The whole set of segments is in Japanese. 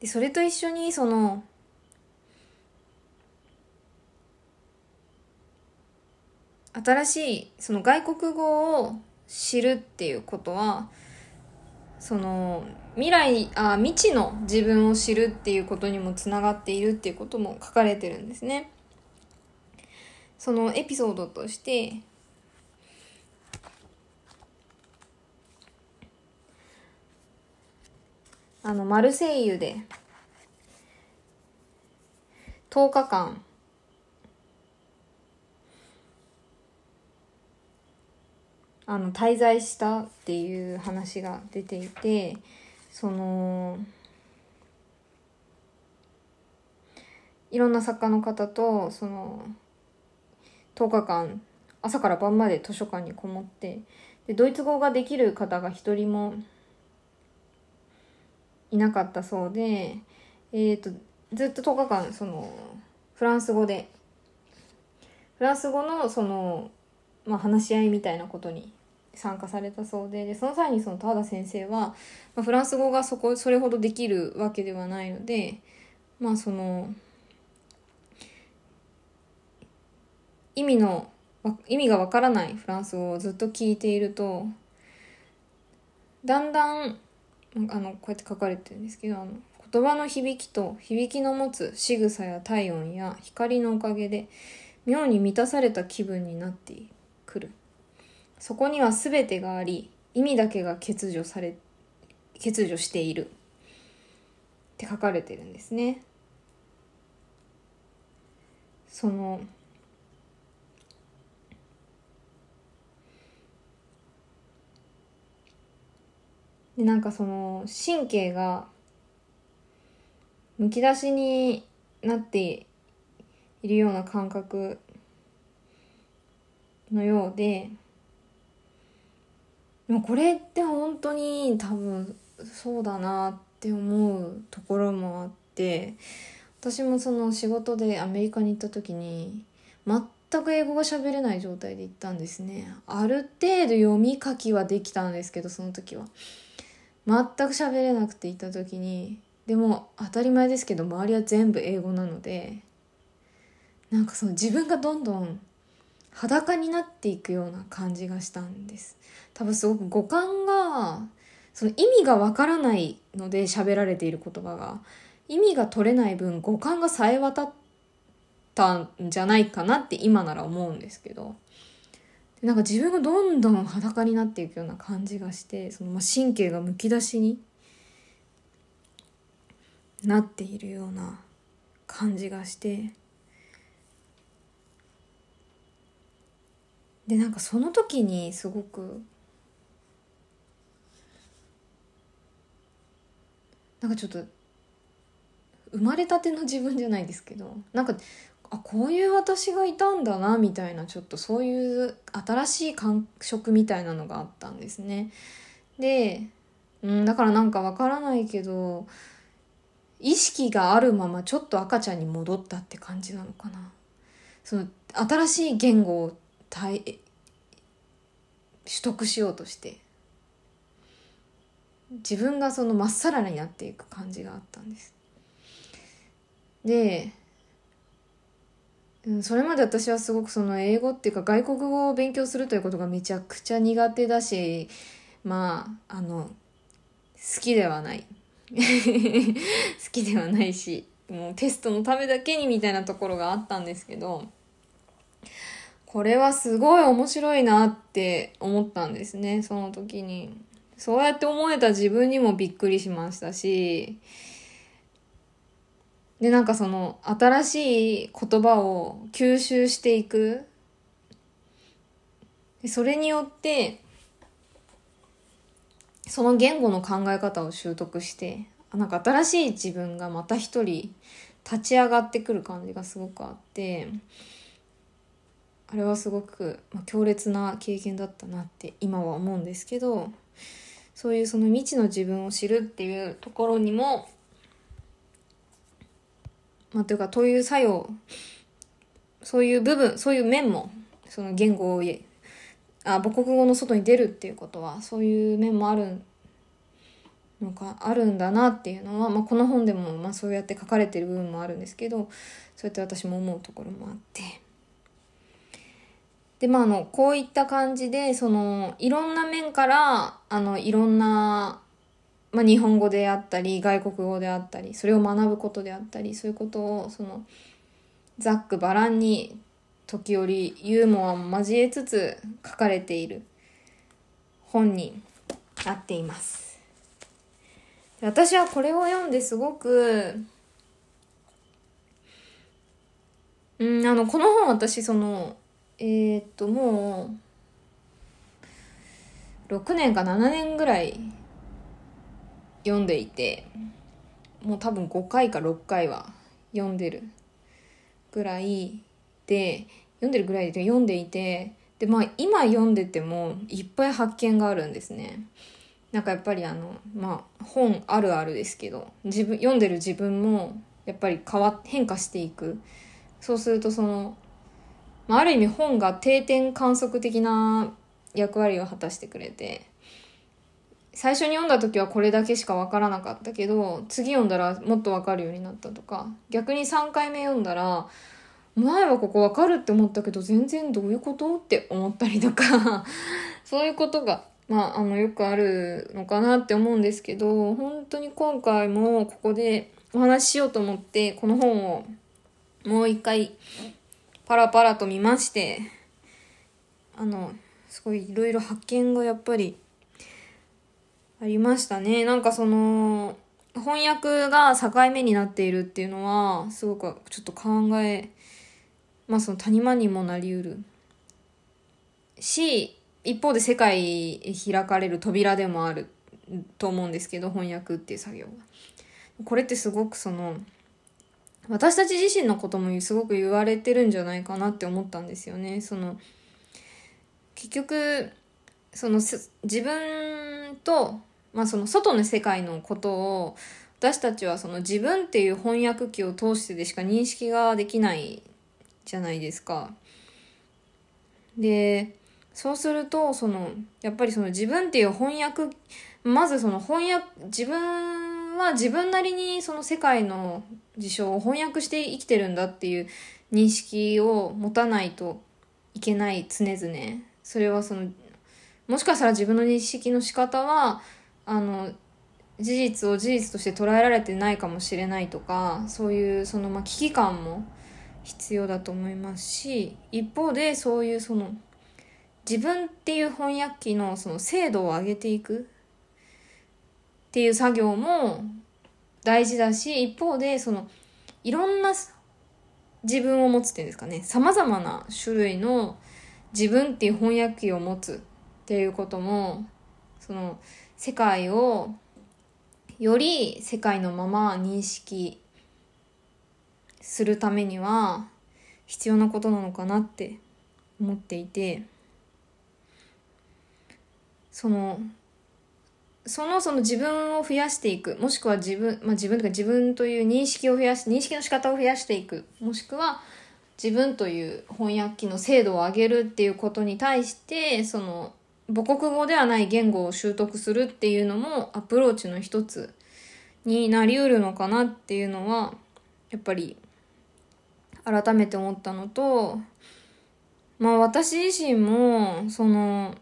でそれと一緒にその新しいその外国語を知るっていうことはその未来あ未知の自分を知るっていうことにもつながっているっていうことも書かれてるんですね。そのエピソードとしてあのマルセイユで。10日間。あの滞在したっていう話が出ていてそのいろんな作家の方とその10日間朝から晩まで図書館にこもってでドイツ語ができる方が一人もいなかったそうで、えーと、ずっと10日間そのフランス語で。フランス語のその、まあ、話し合いみたいなことに参加されたそうででその際にその田田先生は、まあ、フランス語がそこそれほどできるわけではないのでまあその意味の意味がわからないフランス語をずっと聞いているとだんだんあのこうやって書かれてるんですけどあの言葉の響きと響きの持つ仕草や体温や光のおかげで妙に満たされた気分になってくるそこには全てがあり意味だけが欠如され欠如しているって書かれてるんですね。そのでなんかその神経がむき出しになっているような感覚のようででもこれって本当に多分そうだなって思うところもあって私もその仕事でアメリカに行った時に全く英語が喋れない状態で行ったんですね。ある程度読み書きはできたんですけどその時は。全く喋れなくて行った時にでも当たり前ですけど周りは全部英語なのでなんかその自分がどんどん裸になっていくような感じがしたんです。多分すごく五感がその意味がわからないので喋られている言葉が意味が取れない分五感がさえ渡ったんじゃないかなって今なら思うんですけど。なんか自分がどんどん裸になっていくような感じがしてそのま神経がむき出しになっているような感じがして。でなんかその時にすごくなんかちょっと生まれたての自分じゃないですけどなんかあこういう私がいたんだなみたいなちょっとそういう新しい感触みたいなのがあったんですね。で、うん、だからなんかわからないけど意識があるままちょっと赤ちゃんに戻ったって感じなのかな。その新しい言語を取得しようとして自分がそのまっさらになっていく感じがあったんです。でうん、それまで私はすごくその英語っていうか外国語を勉強するということがめちゃくちゃ苦手だしまああの好きではない。好きではないしもうテストのためだけにみたいなところがあったんですけどこれはすごい面白いなって思ったんですね。その時に。そうやって思えた自分にもびっくりしましたしで、なんかその新しい言葉を吸収していく。でそれによって、その言語の考え方を習得して、なんか新しい自分がまた一人立ち上がってくる感じがすごくあって、あれはすごく、まあ、強烈な経験だったなって今は思うんですけど、そういうその未知の自分を知るっていうところにもまあ、というか、という作用、そういう部分、そういう面も、その言語を、あ、母国語の外に出るっていうことは、そういう面もあるのがあるんだなっていうのは、まあ、この本でもまあそうやって書かれてる部分もあるんですけどそうやって私も思うところもあって。でまああのこういった感じでそのいろんな面からあのいろんな、まあ、日本語であったり外国語であったりそれを学ぶことであったりそういうことをそのざっくばらんに時折ユーモアも交えつつ書かれている本になっています。私はこれを読んですごくうんあのこの本私そのえー、っともう6年か7年ぐらい読んでいてもう多分5回か6回は読んでるぐらいで読んでるぐらいで読んでいてでまあ今読んでてもいっぱい発見があるんですね。なんかやっぱりあのまあ本あるあるですけど自分読んでる自分もやっぱり変わ変化していく。そうするとそのまあ、ある意味本が定点観測的な役割を果たしてくれて最初に読んだ時はこれだけしか分からなかったけど次読んだらもっと分かるようになったとか逆に3回目読んだら前はここ分かるって思ったけど全然どういうことって思ったりとか そういうことが、まあ、あのよくあるのかなって思うんですけど本当に今回もここでお話ししようと思ってこの本をもう一回パラパラと見まして、あの、すごいいろいろ発見がやっぱりありましたね。なんかその、翻訳が境目になっているっていうのは、すごくちょっと考え、まあその谷間にもなりうる。し、一方で世界開かれる扉でもあると思うんですけど、翻訳っていう作業が。これってすごくその、私たち自身のこともすごく言われてるんじゃないかなって思ったんですよね。その結局その自分と、まあ、その外の世界のことを私たちはその自分っていう翻訳機を通してでしか認識ができないじゃないですか。でそうするとそのやっぱりその自分っていう翻訳まずその翻訳自分は自分なりにその世界の事象を翻訳して生きてるんだっていう認識を持たないといけない常々それはそのもしかしたら自分の認識の仕方はあの事実を事実として捉えられてないかもしれないとかそういうそのまあ危機感も必要だと思いますし一方でそういうその自分っていう翻訳機のその精度を上げていくっていう作業も大事だし、一方で、その、いろんな自分を持つっていうんですかね、様々な種類の自分っていう翻訳機を持つっていうことも、その、世界をより世界のまま認識するためには必要なことなのかなって思っていて、そのそのその自分を増やしていくもしくは自分、まあ、自分とか自分という認識を増やし認識の仕方を増やしていくもしくは自分という翻訳機の精度を上げるっていうことに対してその母国語ではない言語を習得するっていうのもアプローチの一つになりうるのかなっていうのはやっぱり改めて思ったのとまあ私自身もその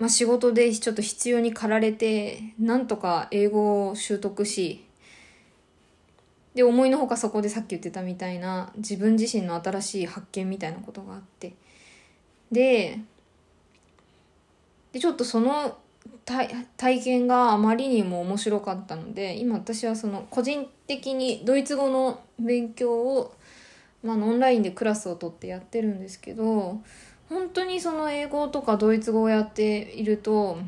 まあ、仕事でちょっと必要に駆られて、なんとか英語を習得し、で、思いのほかそこでさっき言ってたみたいな自分自身の新しい発見みたいなことがあって。で、で、ちょっとその体験があまりにも面白かったので、今私はその個人的にドイツ語の勉強を、まあ、オンラインでクラスを取ってやってるんですけど、本当にその英語とかドイツ語をやっていると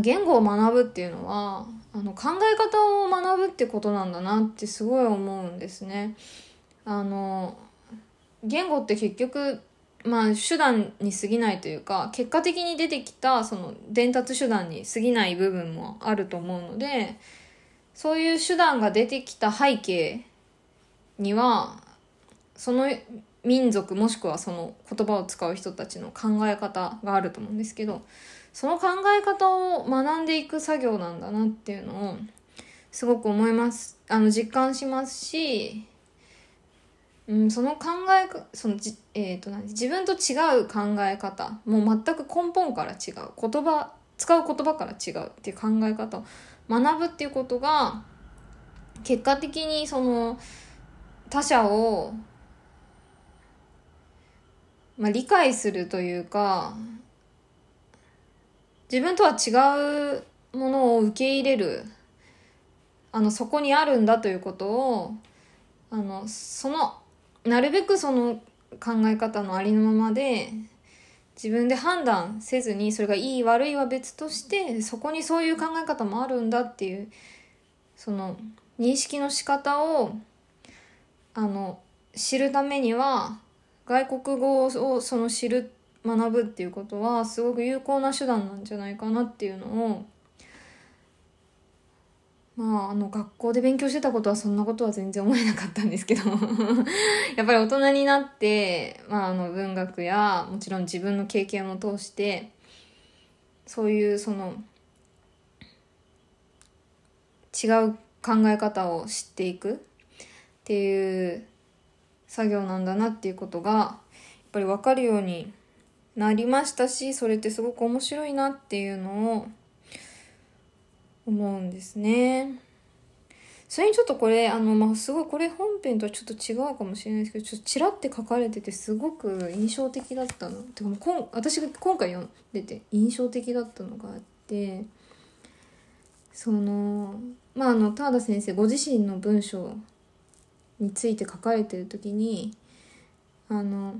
言語を学ぶっていうのはあの考え方を学ぶってことなんだなってすごい思うんですね。あの言語って結局まあ手段に過ぎないというか結果的に出てきたその伝達手段に過ぎない部分もあると思うのでそういう手段が出てきた背景にはその民族もしくはその言葉を使う人たちの考え方があると思うんですけどその考え方を学んでいく作業なんだなっていうのをすごく思います。あの実感しますし、うん、その考えそのじ、えーと、と自分と違う考え方。もう全く根本から違う。言葉使う言葉から違うっていう考え方を学ぶっていうことが結果的にその他者を、まあ、理解するというか自分とは違うものを受け入れるあのそこにあるんだということをあのそのなるべくその考え方のありのままで自分で判断せずにそれがいい悪いは別としてそこにそういう考え方もあるんだっていうその認識の仕方をあの知るためには外国語をその知る学ぶっていうことはすごく有効な手段なんじゃないかなっていうのをまああの学校で勉強してたことはそんなことは全然思えなかったんですけど。やっぱり大人になって、まあ、あの文学やもちろん自分の経験を通してそういうその違う考え方を知っていくっていう作業なんだなっていうことがやっぱり分かるようになりましたしそれってすごく面白いなっていうのを思うんですね。それにちょっとこれあの、まあ、すごいこれ本編とはちょっと違うかもしれないですけどちょっとちらって書かれててすごく印象的だったのてかもうこん私が今回読んでて印象的だったのがあってそのまああの田田先生ご自身の文章について書かれてる時にあの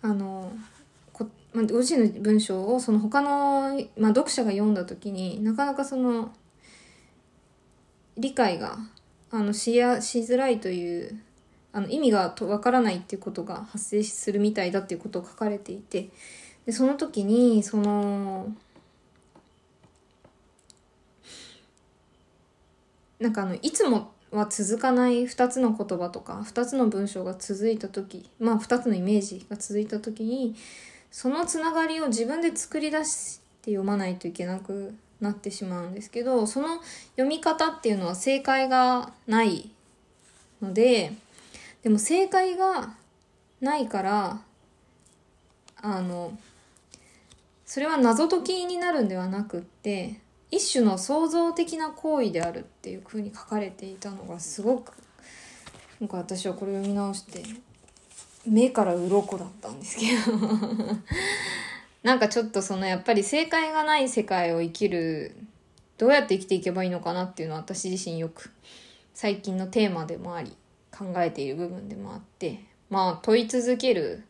あの、まあ、ご自身の文章をその他の、まあ、読者が読んだ時になかなかその理解があのしやしづらいというあの意味がわからないっていうことが発生するみたいだっていうことを書かれていてでその時にそのなんかあのいつもは続かない2つの言葉とか2つの文章が続いた時まあ2つのイメージが続いた時にそのつながりを自分で作り出して読まないといけなくなってしまうんですけどその読み方っていうのは正解がないのででも正解がないからあのそれは謎解きになるんではなくって一種の創造的な行為であるっていうふうに書かれていたのがすごくなんか私はこれ読み直して目から鱗だったんですけど なんかちょっとそのやっぱり正解がない世界を生きるどうやって生きていけばいいのかなっていうのは私自身よく最近のテーマでもあり考えている部分でもあってまあ問い続ける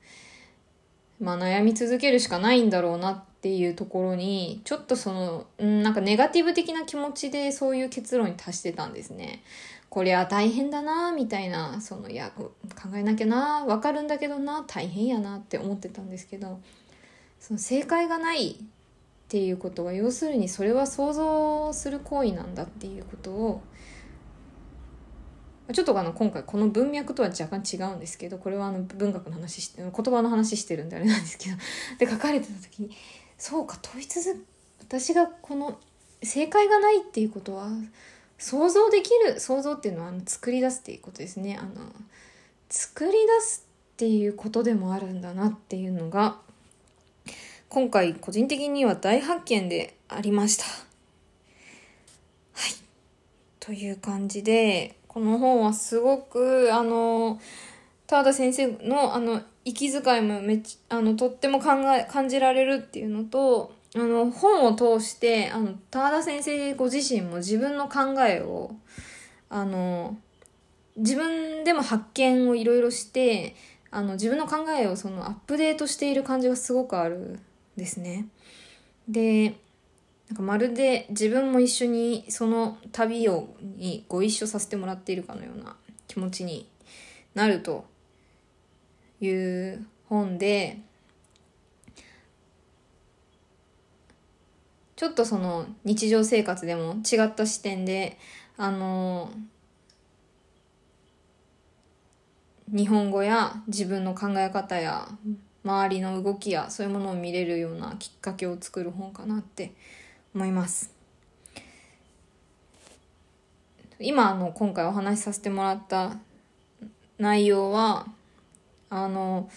まあ悩み続けるしかないんだろうなっていうところにちょっとその、なんかネガティブ的な気持ちでそういう結論に達してたんですね。こりゃ大変だなみたいなそのいや考えなきゃなわかるんだけどな大変やなって思ってたんですけどその正解がないっていうことは要するにそれは想像する行為なんだっていうことをちょっとあの今回この文脈とは若干違うんですけどこれはあの文学の話して言葉の話してるんであれなんですけどで書かれてた時にそうか問い続け私がこの正解がないっていうことは想像できる想像っていうのはあの作り出すっていうことですね。あの作り出すっていうことでもあるんだなっていうのが今回個人的には大発見でありました。はい。という感じでこの本はすごくあの田田先生のあの息遣いもめっちゃあのとっても考え感じられるっていうのとあの本を通してあの田田先生ご自身も自分の考えをあの自分でも発見をいろいろしてあの自分の考えをそのアップデートしている感じがすごくあるですね。でなんかまるで自分も一緒にその旅をにご一緒させてもらっているかのような気持ちになるという本でちょっとその日常生活でも違った視点であの日本語や自分の考え方や周りの動きやそういうものを見れるようなきっかけを作る本かなって思います。今あの今回お話しさせてもらった内容はあの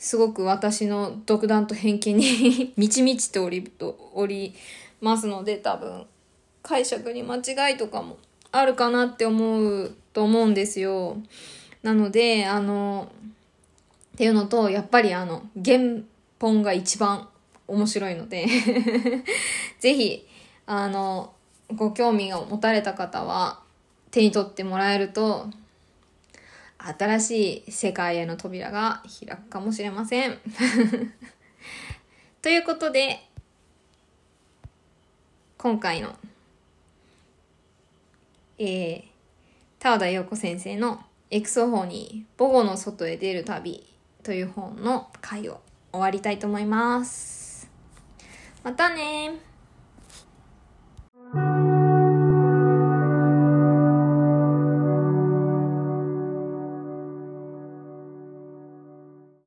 すごく私の独断と偏見に 満ち満ちておりとおりますので多分解釈に間違いとかもあるかなって思うと思うんですよ。なのであのっていうのとやっぱりあの原本が一番面白いので ぜひあのご興味を持たれた方は手に取ってもらえると新しい世界への扉が開くかもしれません。ということで、今回の、えー、田和田陽子先生のエクソフォニー母語の外へ出る旅という本の回を終わりたいと思います。またね